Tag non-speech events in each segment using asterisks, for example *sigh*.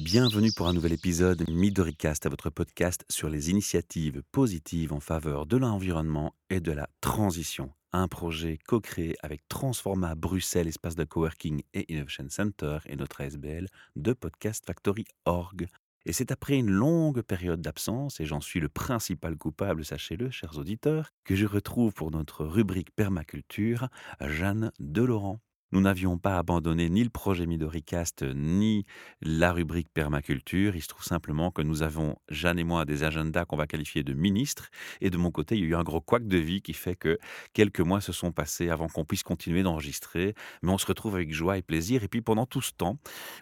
Bienvenue pour un nouvel épisode Midoricast, à votre podcast sur les initiatives positives en faveur de l'environnement et de la transition. Un projet co-créé avec Transforma Bruxelles, espace de coworking et Innovation Center et notre ASBL de Podcast Factory Org. Et c'est après une longue période d'absence, et j'en suis le principal coupable, sachez-le, chers auditeurs, que je retrouve pour notre rubrique permaculture Jeanne Delaurent. Nous n'avions pas abandonné ni le projet Midoricast, ni la rubrique permaculture. Il se trouve simplement que nous avons, Jeanne et moi, des agendas qu'on va qualifier de ministres. Et de mon côté, il y a eu un gros couac de vie qui fait que quelques mois se sont passés avant qu'on puisse continuer d'enregistrer. Mais on se retrouve avec joie et plaisir. Et puis pendant tout ce temps,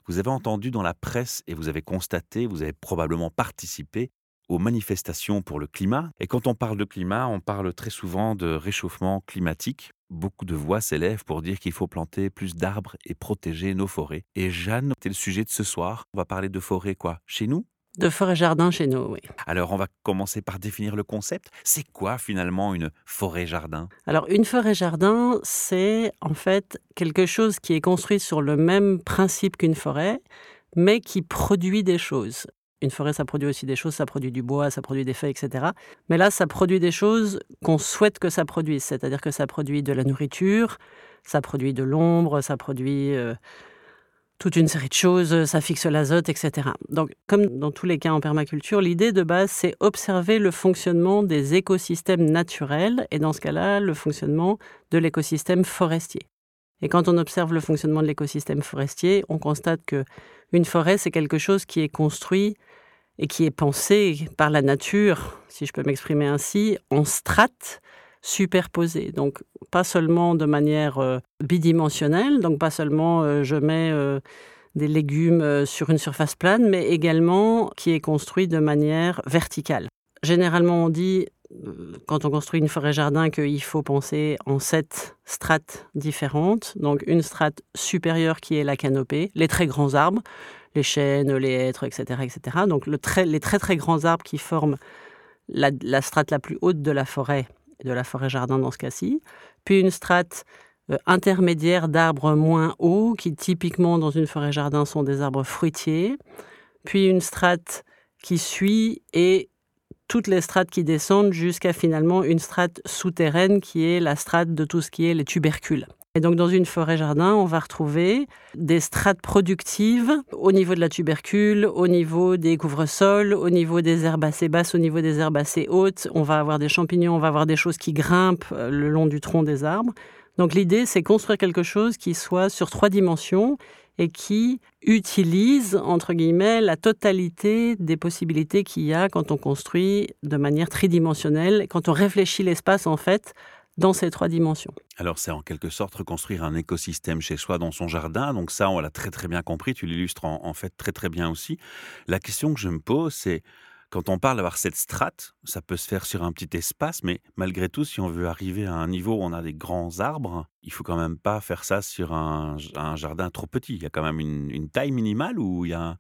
vous avez entendu dans la presse et vous avez constaté, vous avez probablement participé aux manifestations pour le climat. Et quand on parle de climat, on parle très souvent de réchauffement climatique. Beaucoup de voix s'élèvent pour dire qu'il faut planter plus d'arbres et protéger nos forêts. Et Jeanne, c'est le sujet de ce soir. On va parler de forêt quoi Chez nous? De forêt-jardin chez nous, oui. Alors, on va commencer par définir le concept. C'est quoi finalement une forêt-jardin Alors, une forêt-jardin, c'est en fait quelque chose qui est construit sur le même principe qu'une forêt, mais qui produit des choses. Une forêt, ça produit aussi des choses, ça produit du bois, ça produit des feuilles, etc. Mais là, ça produit des choses qu'on souhaite que ça produise, c'est-à-dire que ça produit de la nourriture, ça produit de l'ombre, ça produit euh, toute une série de choses, ça fixe l'azote, etc. Donc, comme dans tous les cas en permaculture, l'idée de base, c'est observer le fonctionnement des écosystèmes naturels, et dans ce cas-là, le fonctionnement de l'écosystème forestier. Et quand on observe le fonctionnement de l'écosystème forestier, on constate que une forêt, c'est quelque chose qui est construit et qui est pensé par la nature, si je peux m'exprimer ainsi, en strates superposées. Donc pas seulement de manière euh, bidimensionnelle, donc pas seulement euh, je mets euh, des légumes sur une surface plane, mais également qui est construit de manière verticale. Généralement, on dit, quand on construit une forêt-jardin, qu'il faut penser en sept strates différentes. Donc une strate supérieure qui est la canopée, les très grands arbres, les chênes, les hêtres, etc. etc. Donc le les très très grands arbres qui forment la, strate la plus haute de la forêt, de la forêt-jardin dans ce cas-ci, puis une strate euh, intermédiaire d'arbres moins hauts, qui typiquement dans une forêt-jardin sont des arbres fruitiers, puis une strate qui suit et toutes les strates qui descendent jusqu'à finalement une strate souterraine qui est la strate de tout ce qui est les tubercules. Et donc dans une forêt-jardin, on va retrouver des strates productives au niveau de la tubercule, au niveau des couvre-sols, au niveau des herbacées basses, au niveau des herbacées hautes. On va avoir des champignons, on va avoir des choses qui grimpent euh, le long du tronc des arbres. Donc l'idée, c'est construire quelque chose qui soit sur trois dimensions et qui utilise, entre guillemets, la totalité des possibilités qu'il y a quand on construit de manière tridimensionnelle, quand on réfléchit l'espace, en fait, dans ces trois dimensions. Alors c'est en quelque sorte reconstruire un écosystème chez soi dans son jardin. Donc ça, on l'a très très bien compris. Tu l'illustres en, fait très très bien aussi. La question que je me pose, c'est quand on parle d'avoir cette strate, ça peut se faire sur un petit espace, mais malgré tout, si on veut arriver à un niveau où on a des grands arbres, il faut quand même pas faire ça sur un, jardin trop petit. Il y a quand même une, une taille minimale où il y a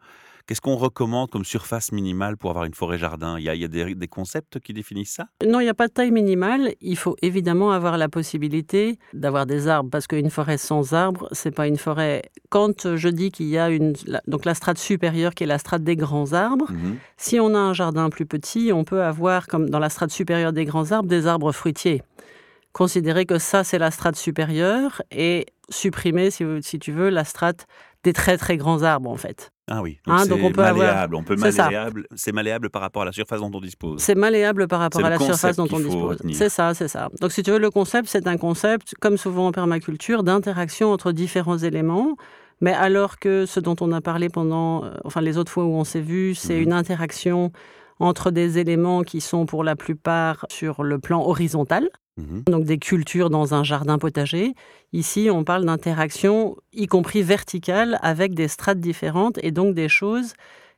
Qu'est-ce qu'on recommande comme surface minimale pour avoir une forêt-jardin Il y a, des, concepts qui définissent ça? Non, il n'y a pas de taille minimale. Il faut évidemment avoir la possibilité d'avoir des arbres, parce qu'une forêt sans arbres, c'est pas une forêt. Quand je dis qu'il y a une, donc la strate supérieure qui est la strate des grands arbres, mhm. si on a un jardin plus petit, on peut avoir, comme dans la strate supérieure des grands arbres, des arbres fruitiers considérer que ça, c'est la strate supérieure et supprimer, si, si, tu veux, la strate des très très grands arbres, en fait. Ah oui, donc, hein, on peut malléable, on peut malléable, c'est malléable par rapport à la surface dont on dispose. C'est malléable par rapport à la surface dont on dispose. C'est ça, c'est ça. Donc si tu veux, le concept, c'est un concept, comme souvent en permaculture, d'interaction entre différents éléments. Mais alors que ce dont on a parlé pendant, euh, enfin les autres fois où on s'est vu, c'est mhm. une interaction entre des éléments qui sont pour la plupart sur le plan horizontal, Mhm. Donc des cultures dans un jardin potager. Ici, on parle d'interaction, y compris verticale, avec des strates différentes et donc des choses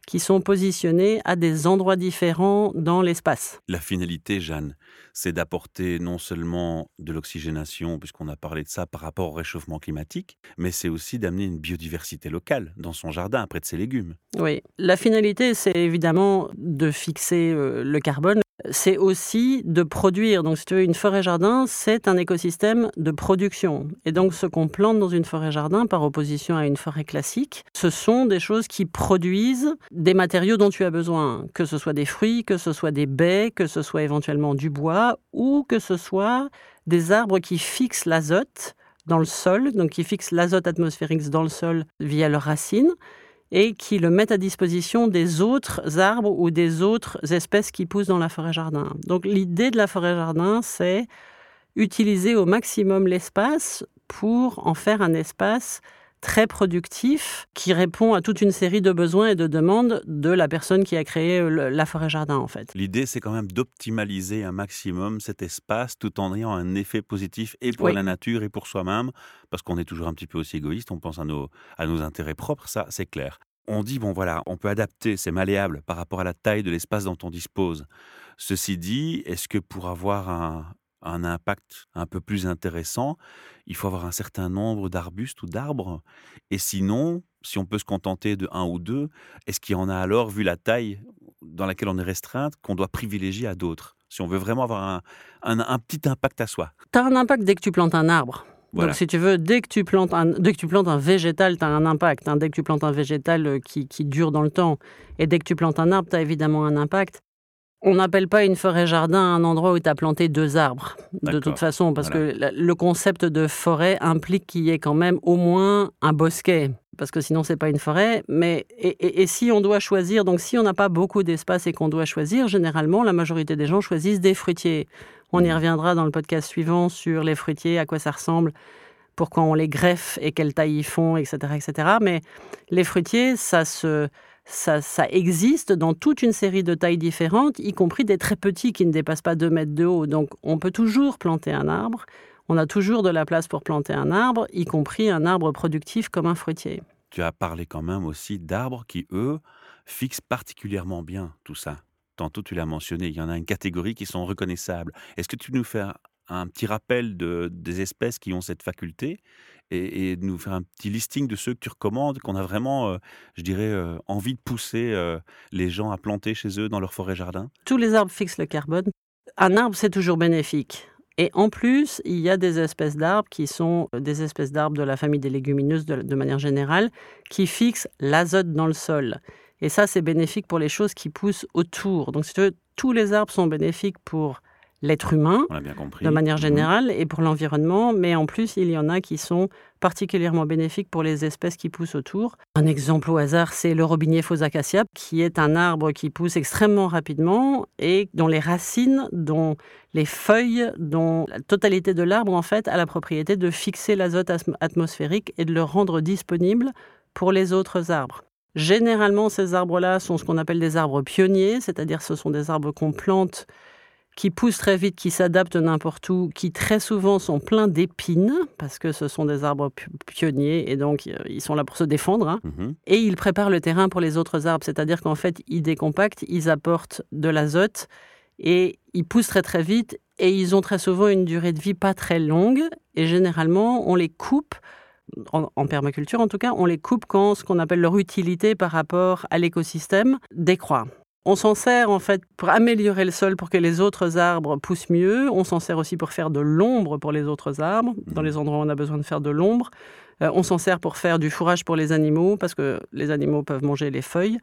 qui sont positionnées à des endroits différents dans l'espace. La finalité, Jeanne, c'est d'apporter non seulement de l'oxygénation, puisqu'on a parlé de ça par rapport au réchauffement climatique, mais c'est aussi d'amener une biodiversité locale dans son jardin, près de ses légumes. Oui, la finalité, c'est évidemment de fixer euh, le carbone c'est aussi de produire. Donc, si tu veux, une forêt-jardin, c'est un écosystème de production. Et donc, ce qu'on plante dans une forêt-jardin, par opposition à une forêt classique, ce sont des choses qui produisent des matériaux dont tu as besoin, que ce soit des fruits, que ce soit des baies, que ce soit éventuellement du bois, ou que ce soit des arbres qui fixent l'azote dans le sol, donc qui fixent l'azote atmosphérique dans le sol via leurs racines et qui le mettent à disposition des autres arbres ou des autres espèces qui poussent dans la forêt-jardin. Donc l'idée de la forêt-jardin, c'est utiliser au maximum l'espace pour en faire un espace très productif qui répond à toute une série de besoins et de demandes de la personne qui a créé la forêt-jardin en fait. L'idée c'est quand même d'optimaliser un maximum cet espace tout en ayant un effet positif et pour la nature et pour soi-même parce qu'on est toujours un petit peu aussi égoïste, on pense à nos, à nos intérêts propres, ça c'est clair. On dit, bon voilà, on peut adapter, c'est malléable par rapport à la taille de l'espace dont on dispose. Ceci dit, est-ce que pour avoir un, un impact un peu plus intéressant, il faut avoir un certain nombre d'arbustes ou d'arbres. Et sinon, si on peut se contenter de un ou deux, est-ce qu'il y en a alors, vu la taille dans laquelle on est restreinte, qu'on doit privilégier à d'autres? Si on veut vraiment avoir un, petit impact à soi. Tu as un impact dès que tu plantes un arbre. Donc, si tu veux, dès que tu plantes un, dès que tu plantes un végétal, tu as un impact. Hein. Dès que tu plantes un végétal euh, qui, qui, dure dans le temps, et dès que tu plantes un arbre, tu as évidemment un impact. On n'appelle pas une forêt-jardin un endroit où tu as planté deux arbres, de toute façon, parce que le concept de forêt implique qu'il y ait quand même au moins un bosquet, parce que sinon c'est pas une forêt. Mais et, si on doit choisir, donc si on n'a pas beaucoup d'espace et qu'on doit choisir, généralement la majorité des gens choisissent des fruitiers. On y mmh. reviendra dans le podcast suivant sur les fruitiers, à quoi ça ressemble, pourquoi on les greffe et quelle taille ils font, etc., etc. Mais les fruitiers, ça se ça, existe dans toute une série de tailles différentes, y compris des très petits qui ne dépassent pas 2 mètres de haut. Donc on peut toujours planter un arbre, on a toujours de la place pour planter un arbre, y compris un arbre productif comme un fruitier. Tu as parlé quand même aussi d'arbres qui, eux, fixent particulièrement bien tout ça. Tantôt tu l'as mentionné, il y en a une catégorie qui sont reconnaissables. Est-ce que tu nous fais un petit rappel de, des espèces qui ont cette faculté et, de nous faire un petit listing de ceux que tu recommandes, qu'on a vraiment, euh, je dirais, euh, envie de pousser euh, les gens à planter chez eux dans leur forêt-jardin Tous les arbres fixent le carbone. Un arbre, c'est toujours bénéfique. Et en plus, il y a des espèces d'arbres qui sont des espèces d'arbres de la famille des légumineuses de, de manière générale, qui fixent l'azote dans le sol. Et ça, c'est bénéfique pour les choses qui poussent autour. Donc, si tu veux, tous les arbres sont bénéfiques pour l'être humain de manière mhm. générale et pour l'environnement, mais en plus il y en a qui sont particulièrement bénéfiques pour les espèces qui poussent autour. Un exemple au hasard, c'est le robinier Phosacacia, qui est un arbre qui pousse extrêmement rapidement et dont les racines, dont les feuilles, dont la totalité de l'arbre en fait a la propriété de fixer l'azote atmosphérique et de le rendre disponible pour les autres arbres. Généralement, ces arbres-là sont ce qu'on appelle des arbres pionniers, c'est-à-dire ce sont des arbres qu'on plante qui poussent très vite, qui s'adaptent n'importe où, qui très souvent sont pleins d'épines, parce que ce sont des arbres pionniers et donc euh, ils sont là pour se défendre. Hein. Mhm. Et ils préparent le terrain pour les autres arbres, c'est-à-dire qu'en fait, ils décompactent, ils apportent de l'azote et ils poussent très très vite et ils ont très souvent une durée de vie pas très longue et généralement on les coupe en, en, permaculture en tout cas, on les coupe quand ce qu'on appelle leur utilité par rapport à l'écosystème décroît. On s'en sert en fait pour améliorer le sol pour que les autres arbres poussent mieux. On s'en sert aussi pour faire de l'ombre pour les autres arbres, dans les endroits où on a besoin de faire de l'ombre. Euh, on s'en sert pour faire du fourrage pour les animaux, parce que les animaux peuvent manger les feuilles.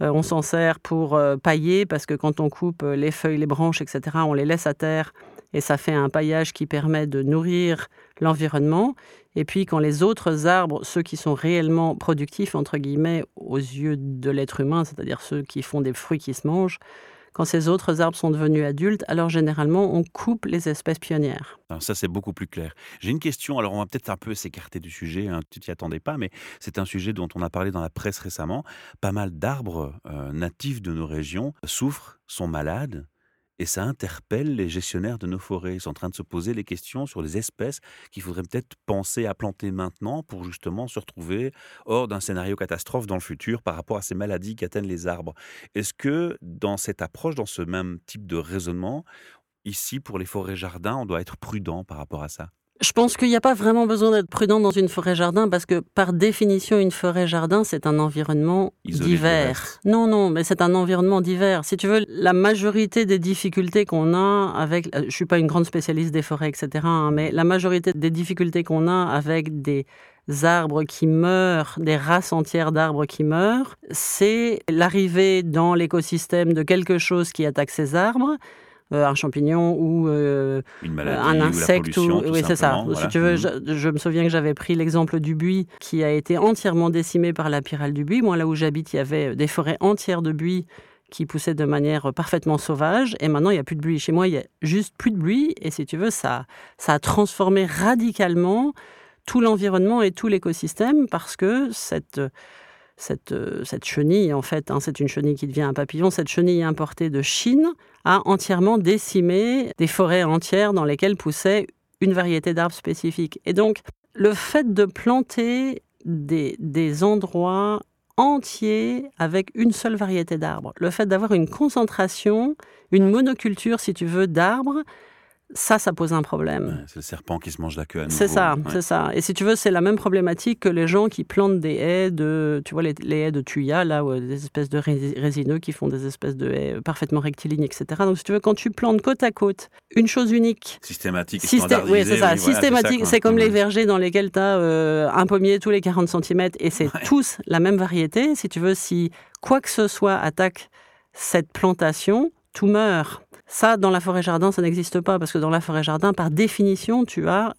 Euh, on s'en sert pour euh, pailler, parce que quand on coupe les feuilles, les branches, etc., on les laisse à terre et ça fait un paillage qui permet de nourrir l'environnement. Et puis quand les autres arbres, ceux qui sont réellement productifs, entre guillemets, aux yeux de l'être humain, c'est-à-dire ceux qui font des fruits qui se mangent, quand ces autres arbres sont devenus adultes, alors généralement on coupe les espèces pionnières. Alors ça c'est beaucoup plus clair. J'ai une question, alors on va peut-être un peu s'écarter du sujet, hein, tu t'y attendais pas, mais c'est un sujet dont on a parlé dans la presse récemment. Pas mal d'arbres euh, natifs de nos régions souffrent, sont malades, et ça interpelle les gestionnaires de nos forêts. Ils sont en train de se poser les questions sur les espèces qu'il faudrait peut-être penser à planter maintenant pour justement se retrouver hors d'un scénario catastrophe dans le futur par rapport à ces maladies qui atteignent les arbres. Est-ce que dans cette approche, dans ce même type de raisonnement, ici pour les forêts-jardins, on doit être prudent par rapport à ça? Je pense qu'il n'y a pas vraiment besoin d'être prudent dans une forêt-jardin parce que par définition, une forêt-jardin, c'est un environnement divers. Non, non, mais c'est un environnement divers. Si tu veux, la majorité des difficultés qu'on a avec, euh, je suis pas une grande spécialiste des forêts, etc., hein, mais la majorité des difficultés qu'on a avec des arbres qui meurent, des races entières d'arbres qui meurent, c'est l'arrivée dans l'écosystème de quelque chose qui attaque ces arbres un champignon ou euh, un insecte. Ou oui, c'est ça. Si tu veux, mhm. je, me souviens que j'avais pris l'exemple du buis qui a été entièrement décimé par la pyrale du buis. Moi, là où j'habite, il y avait des forêts entières de buis qui poussaient de manière parfaitement sauvage. Et maintenant, il n'y a plus de buis. Chez moi, il y a juste plus de buis. Et si tu veux, ça, ça a transformé radicalement tout l'environnement et tout l'écosystème parce que cette cette, euh, cette chenille, en fait, hein, c'est une chenille qui devient un papillon, cette chenille importée de Chine a entièrement décimé des forêts entières dans lesquelles poussait une variété d'arbres spécifiques. Et donc, le fait de planter des endroits entiers avec une seule variété d'arbres, le fait d'avoir une concentration, une monoculture, si tu veux, d'arbres, ça, ça pose un problème. c'est le serpent qui se mange la queue à nouveau. C'est ça, c'est ça. Et si tu veux, c'est la même problématique que les gens qui plantent des haies de, tu vois, les, haies de tuya, là, des espèces de résineux qui font des espèces de haies parfaitement rectilignes, etc. Donc, si tu veux, quand tu plantes côte à côte, une chose unique. Systématique, Oui, c'est ça. Systématique, c'est comme les vergers dans lesquels tu as euh, un pommier tous les 40 cm et c'est tous la même variété. Si tu veux, si quoi que ce soit attaque cette plantation, tout meurt. Ça, dans la forêt-jardin, ça n'existe pas, parce que dans la forêt-jardin, par définition, tu as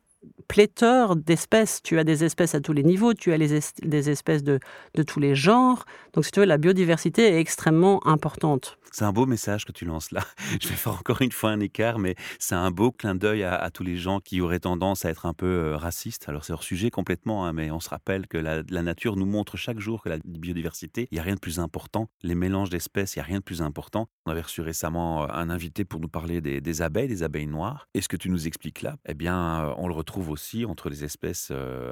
pléthore d'espèces. Tu as des espèces à tous les niveaux, tu as des espèces de, de tous les genres. Donc, si tu veux, la biodiversité est extrêmement importante. C'est un beau message que tu lances là. *laughs* Je vais faire encore une fois un écart, mais c'est un beau clin d'œil à, tous les gens qui auraient tendance à être un peu euh, racistes. Alors c'est hors sujet complètement, hein, mais on se rappelle que la, nature nous montre chaque jour que la biodiversité, il n'y a rien de plus important. Les mélanges d'espèces, il n'y a rien de plus important. On avait reçu récemment euh, un invité pour nous parler des, abeilles, des abeilles noires. Et ce que tu nous expliques là, eh bien, euh, on le retrouve aussi entre les espèces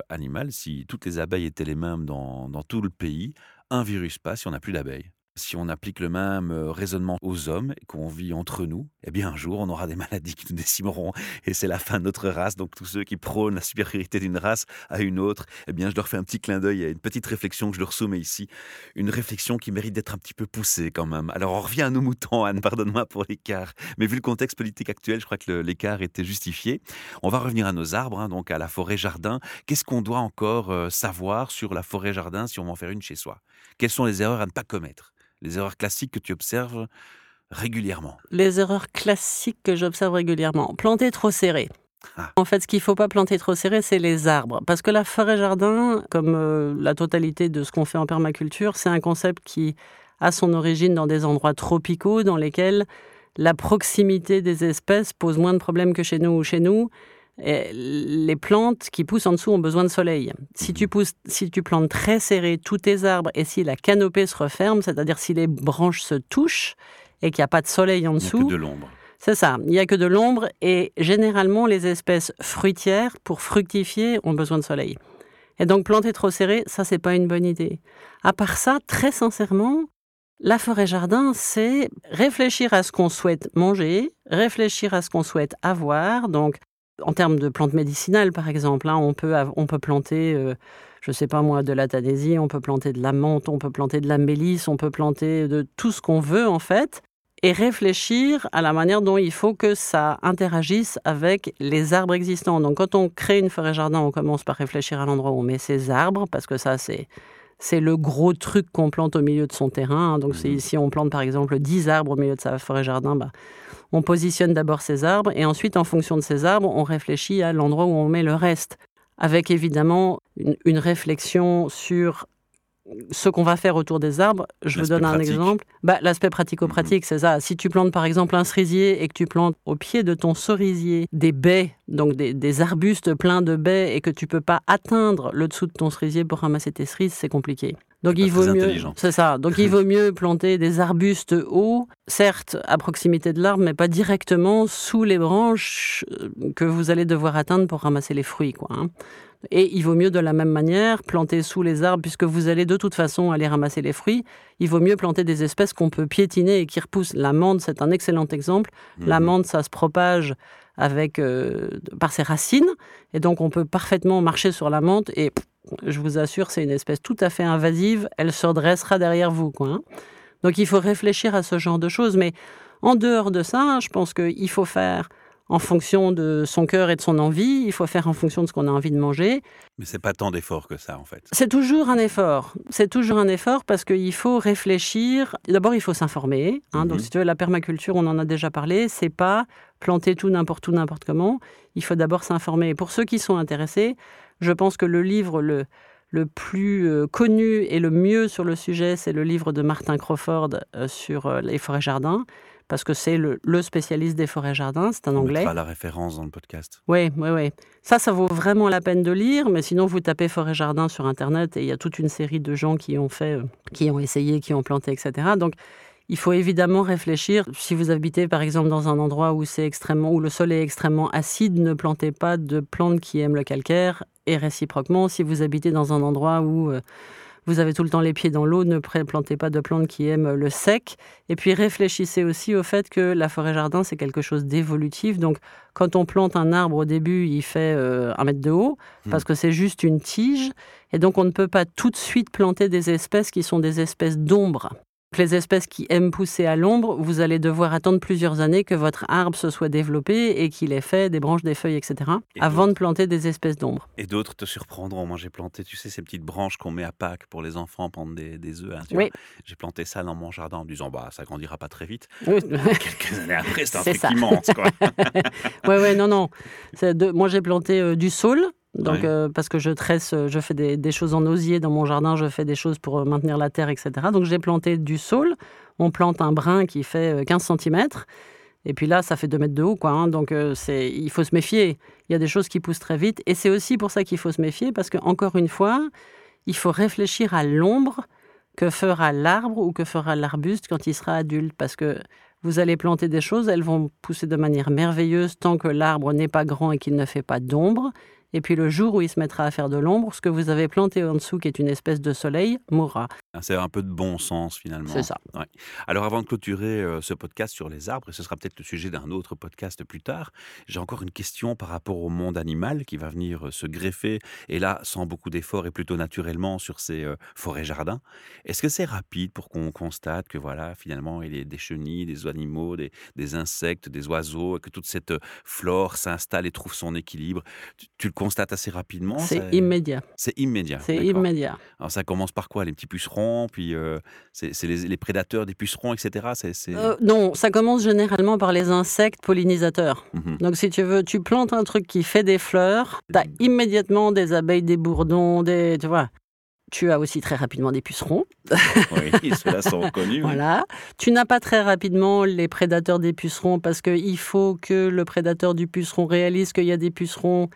animales. Si toutes les abeilles étaient les mêmes dans, dans tout le pays, un virus passe si on n'a plus d'abeilles. Si on applique le même euh, raisonnement aux hommes et qu'on vit entre nous, eh bien un jour on aura des maladies qui nous décimeront et c'est la fin de notre race. Donc tous ceux qui prônent la supériorité d'une race à une autre, eh bien je leur fais un petit clin d'œil et une petite réflexion que je leur soumets ici. Une réflexion qui mérite d'être un petit peu poussée quand même. Alors on revient à nos moutons, Anne, pardonne-moi pour l'écart. Mais vu le contexte politique actuel, je crois que l'écart était justifié. On va revenir à nos arbres, hein, donc à la forêt-jardin. Qu'est-ce qu'on doit encore euh, savoir sur la forêt-jardin si on va en faire une chez soi? Quelles sont les erreurs à ne pas commettre? Les erreurs classiques que tu observes régulièrement Les erreurs classiques que j'observe régulièrement. Planter trop serré. Ah. En fait, ce qu'il ne faut pas planter trop serré, c'est les arbres. Parce que la forêt-jardin, comme euh, la totalité de ce qu'on fait en permaculture, c'est un concept qui a son origine dans des endroits tropicaux dans lesquels la proximité des espèces pose moins de problèmes que chez nous ou chez nous les plantes qui poussent en dessous ont besoin de soleil. Si tu, pousses, si tu plantes très serré tous tes arbres et si la canopée se referme, c'est-à-dire si les branches se touchent et qu'il n'y a pas de soleil en dessous. Il n'y a que de l'ombre. C'est ça, il n'y a que de l'ombre et généralement les espèces fruitières, pour fructifier, ont besoin de soleil. Et donc planter trop serré, ça c'est pas une bonne idée. À part ça, très sincèrement, la forêt-jardin, c'est réfléchir à ce qu'on souhaite manger, réfléchir à ce qu'on souhaite avoir, donc en termes de plantes médicinales, par exemple, hein, on, peut, on peut planter, euh, je ne sais pas moi, de la tanaisie, on peut planter de la menthe, on peut planter de la mélisse, on peut planter de tout ce qu'on veut, en fait, et réfléchir à la manière dont il faut que ça interagisse avec les arbres existants. Donc, quand on crée une forêt-jardin, on commence par réfléchir à l'endroit où on met ses arbres, parce que ça, c'est c'est le gros truc qu'on plante au milieu de son terrain. Donc, mmh. si on plante par exemple 10 arbres au milieu de sa forêt-jardin, bah, on positionne d'abord ces arbres et ensuite, en fonction de ces arbres, on réfléchit à l'endroit où on met le reste. Avec évidemment une réflexion sur ce qu'on va faire autour des arbres, je vous donne un exemple. Bah, L'aspect pratico-pratique, c'est ça. Si tu plantes par exemple un cerisier et que tu plantes au pied de ton cerisier des baies, donc des, arbustes pleins de baies et que tu peux pas atteindre le dessous de ton cerisier pour ramasser tes cerises, c'est compliqué. Donc il vaut mieux, c'est ça. Donc il vaut mieux planter des arbustes hauts, certes à proximité de l'arbre, mais pas directement sous les branches euh, que vous allez devoir atteindre pour ramasser les fruits, quoi. Et il vaut mieux de la même manière planter sous les arbres, puisque vous allez de toute façon aller ramasser les fruits. Il vaut mieux planter des espèces qu'on peut piétiner et qui repoussent. L'amande, c'est un excellent exemple. Mhm. L'amande, ça se propage avec, euh, par ses racines, et donc on peut parfaitement marcher sur l'amande. Et pff, je vous assure, c'est une espèce tout à fait invasive. Elle se redressera derrière vous, quoi. hein. Donc il faut réfléchir à ce genre de choses. Mais en dehors de ça, je pense qu'il faut faire en fonction de son cœur et de son envie. Il faut faire en fonction de ce qu'on a envie de manger. Mais c'est pas tant d'efforts que ça, en fait. C'est toujours un effort. C'est toujours un effort parce qu'il faut réfléchir. D'abord, il faut s'informer. hein. Donc, Mhm. si tu veux, la permaculture, on en a déjà parlé. C'est pas planter tout n'importe où, n'importe comment. Il faut d'abord s'informer. Et pour ceux qui sont intéressés, je pense que le livre le, le plus euh, connu et le mieux sur le sujet, c'est le livre de Martin Crawford euh, sur euh, les forêts-jardins. Parce que c'est le, le spécialiste des forêts-jardins. C'est un On anglais. mettra la référence dans le podcast. Oui, oui, oui. Ça, ça vaut vraiment la peine de lire, mais sinon, vous tapez Forêt Jardin sur Internet et il y a toute une série de gens qui ont fait, euh, qui ont essayé, qui ont planté, etc. Donc, il faut évidemment réfléchir. Si vous habitez, par exemple, dans un endroit où, c'est extrêmement, où le sol est extrêmement acide, ne plantez pas de plantes qui aiment le calcaire. Et réciproquement, si vous habitez dans un endroit où euh, vous avez tout le temps les pieds dans l'eau, ne plantez pas de plantes qui aiment le sec. Et puis réfléchissez aussi au fait que la forêt-jardin, c'est quelque chose d'évolutif. Donc, quand on plante un arbre au début, il fait euh, un mètre de haut, parce que c'est juste une tige. Et donc, on ne peut pas tout de suite planter des espèces qui sont des espèces d'ombre. Donc, Les espèces qui aiment pousser à l'ombre, vous allez devoir attendre plusieurs années que votre arbre se soit développé et qu'il ait fait des branches, des feuilles, etc., Et avant de planter des espèces d'ombre. Et d'autres te surprendront. Moi, j'ai planté, tu sais, ces petites branches qu'on met à Pâques pour les enfants pendre des, des œufs. hein, Oui. J'ai planté ça dans mon jardin en me disant, bah, ça grandira pas très vite. Oui. *laughs* Quelques années après, c'est un truc ça. immense, quoi. *laughs* Ouais, ouais, non, non. De- Moi, j'ai planté euh, du saule. Donc, euh, parce que je tresse, euh, je fais des, des choses en osier dans mon jardin, je fais des choses pour euh, maintenir la terre, etc. Donc, j'ai planté du saule. On plante un brin qui fait euh, 15 cm. Et puis là, ça fait 2 mètres de haut, quoi. hein. donc, euh, c'est, il faut se méfier. Il y a des choses qui poussent très vite. Et c'est aussi pour ça qu'il faut se méfier, parce que encore une fois, il faut réfléchir à l'ombre que fera l'arbre ou que fera l'arbuste quand il sera adulte. Parce que vous allez planter des choses, elles vont pousser de manière merveilleuse tant que l'arbre n'est pas grand et qu'il ne fait pas d'ombre. Et puis le jour où il se mettra à faire de l'ombre, ce que vous avez planté en dessous, qui est une espèce de soleil, mourra. C'est un peu de bon sens, finalement. C'est ça. Ouais. Alors, avant de clôturer euh, ce podcast sur les arbres, et ce sera peut-être le sujet d'un autre podcast plus tard, j'ai encore une question par rapport au monde animal qui va venir euh, se greffer, et là, sans beaucoup d'efforts et plutôt naturellement sur ces euh, forêts-jardins. Est-ce que c'est rapide pour qu'on constate que, voilà, finalement, il y a des chenilles, des animaux, des, des insectes, des oiseaux, et que toute cette flore s'installe et trouve son équilibre? Tu, tu le constates assez rapidement C'est immédiat. C'est immédiat. C'est immédiat. Alors ça commence par quoi Les petits pucerons, puis euh, c'est les, les prédateurs des pucerons, etc. Euh, non, ça commence généralement par les insectes pollinisateurs. Mhm. Donc si tu veux, tu plantes un truc qui fait des fleurs, tu as immédiatement des abeilles, des bourdons, des... Tu vois. Tu as aussi très rapidement des pucerons. Oui, *laughs* ceux-là sont connus. oui. Voilà. Tu n'as pas très rapidement les prédateurs des pucerons parce qu'il faut que le prédateur du puceron réalise qu'il y a des pucerons.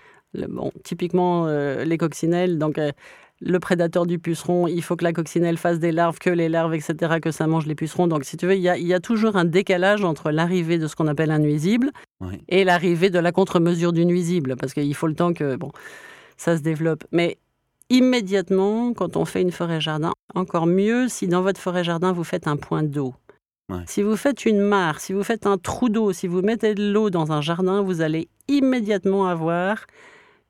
Bon, typiquement euh, les coccinelles. Donc euh, le prédateur du puceron, il faut que la coccinelle fasse des larves, que les larves, etc., que ça mange les pucerons. Donc si tu veux, il y a, il y a toujours un décalage entre l'arrivée de ce qu'on appelle un nuisible Oui. et l'arrivée de la contre-mesure du nuisible parce qu'il faut le temps que bon, ça se développe. Mais immédiatement, quand on fait une forêt-jardin, encore mieux si dans votre forêt-jardin, vous faites un point d'eau. Ouais. Si vous faites une mare, si vous faites un trou d'eau, si vous mettez de l'eau dans un jardin, vous allez immédiatement avoir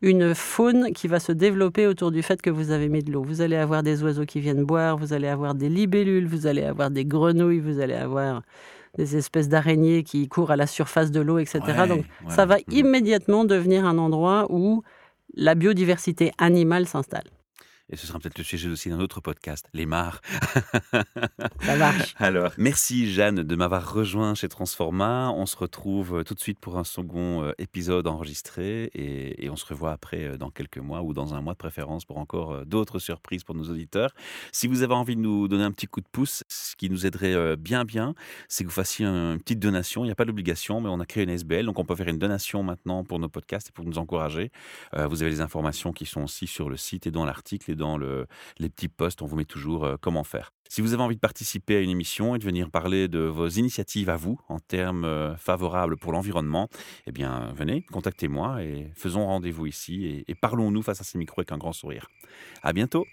une faune qui va se développer autour du fait que vous avez mis de l'eau. Vous allez avoir des oiseaux qui viennent boire, vous allez avoir des libellules, vous allez avoir des grenouilles, vous allez avoir des espèces d'araignées qui courent à la surface de l'eau, etc. Ouais, Donc ça va immédiatement devenir un endroit où la biodiversité animale s'installe. Et ce sera peut-être le sujet aussi d'un autre podcast, les mares. Ça marche. *laughs* Alors, merci Jeanne de m'avoir rejoint chez Transforma. On se retrouve euh, tout de suite pour un second euh, épisode enregistré et, et on se revoit après euh, dans quelques mois ou dans un mois de préférence pour encore d'autres surprises pour nos auditeurs. Si vous avez envie de nous donner un petit coup de pouce, ce qui nous aiderait bien bien, c'est que vous fassiez un- une petite donation. Il n'y a pas d'obligation, mais on a créé une SBL, donc on peut faire une donation maintenant pour nos podcasts et pour nous encourager. Euh, vous avez les informations qui sont aussi sur le site et dans l'article dans le, les petits posts, on vous met toujours euh, comment faire. Si vous avez envie de participer à une émission et de venir parler de vos initiatives à vous en termes euh, favorables pour l'environnement, eh bien, venez, contactez-moi et faisons rendez-vous ici et, et parlons-nous face à ces micros avec un grand sourire. À bientôt!